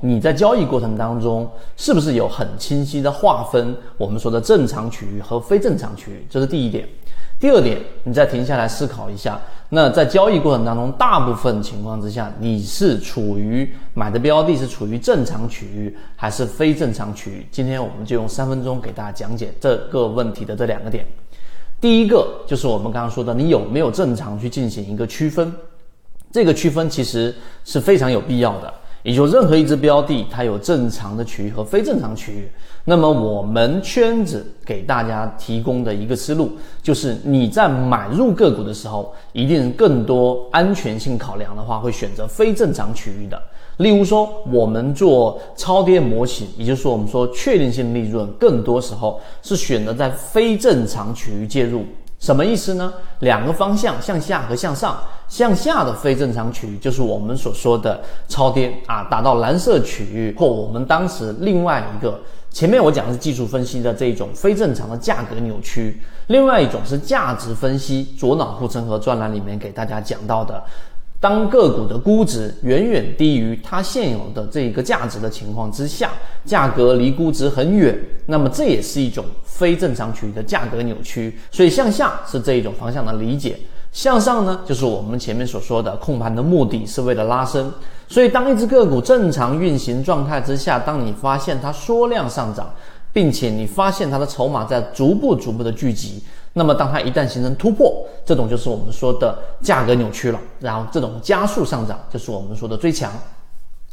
你在交易过程当中是不是有很清晰的划分我们说的正常区域和非正常区域？这是第一点。第二点，你再停下来思考一下，那在交易过程当中，大部分情况之下，你是处于买的标的是处于正常区域还是非正常区域？今天我们就用三分钟给大家讲解这个问题的这两个点。第一个就是我们刚刚说的，你有没有正常去进行一个区分？这个区分其实是非常有必要的。也就任何一只标的，它有正常的区域和非正常区域。那么我们圈子给大家提供的一个思路，就是你在买入个股的时候，一定更多安全性考量的话，会选择非正常区域的。例如说，我们做超跌模型，也就是说，我们说确定性利润，更多时候是选择在非正常区域介入。什么意思呢？两个方向，向下和向上。向下的非正常区域就是我们所说的超跌啊，达到蓝色区域或我们当时另外一个前面我讲的是技术分析的这种非正常的价格扭曲，另外一种是价值分析。左脑护城河专栏里面给大家讲到的，当个股的估值远远低于它现有的这一个价值的情况之下，价格离估值很远，那么这也是一种非正常区域的价格扭曲。所以向下是这一种方向的理解。向上呢，就是我们前面所说的控盘的目的是为了拉升，所以当一只个股正常运行状态之下，当你发现它缩量上涨，并且你发现它的筹码在逐步逐步的聚集，那么当它一旦形成突破，这种就是我们说的价格扭曲了，然后这种加速上涨就是我们说的追强。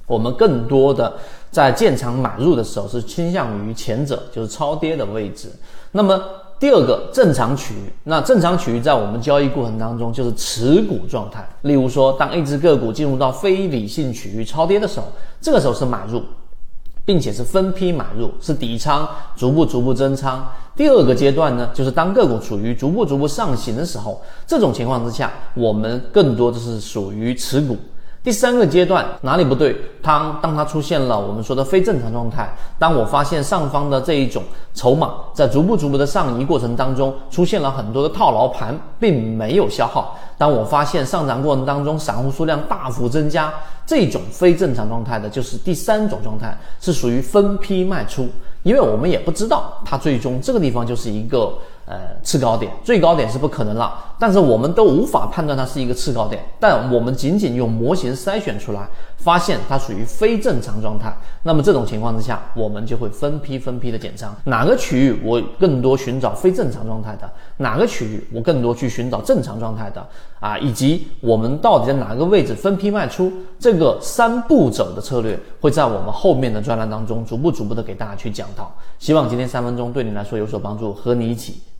我们更多的在建仓买入的时候是倾向于前者，就是超跌的位置。那么。第二个正常区域，那正常区域在我们交易过程当中就是持股状态。例如说，当一只个股进入到非理性区域超跌的时候，这个时候是买入，并且是分批买入，是底仓逐步逐步增仓。第二个阶段呢，就是当个股处于逐步逐步上行的时候，这种情况之下，我们更多的是属于持股。第三个阶段哪里不对？当当它出现了我们说的非正常状态，当我发现上方的这一种筹码在逐步逐步的上移过程当中出现了很多的套牢盘，并没有消耗；当我发现上涨过程当中散户数量大幅增加，这种非正常状态的就是第三种状态，是属于分批卖出，因为我们也不知道它最终这个地方就是一个。呃，次高点，最高点是不可能了，但是我们都无法判断它是一个次高点，但我们仅仅用模型筛选出来，发现它属于非正常状态。那么这种情况之下，我们就会分批分批的减仓，哪个区域我更多寻找非正常状态的，哪个区域我更多去寻找正常状态的啊，以及我们到底在哪个位置分批卖出，这个三步走的策略会在我们后面的专栏当中逐步逐步的给大家去讲到。希望今天三分钟对你来说有所帮助，和你一起。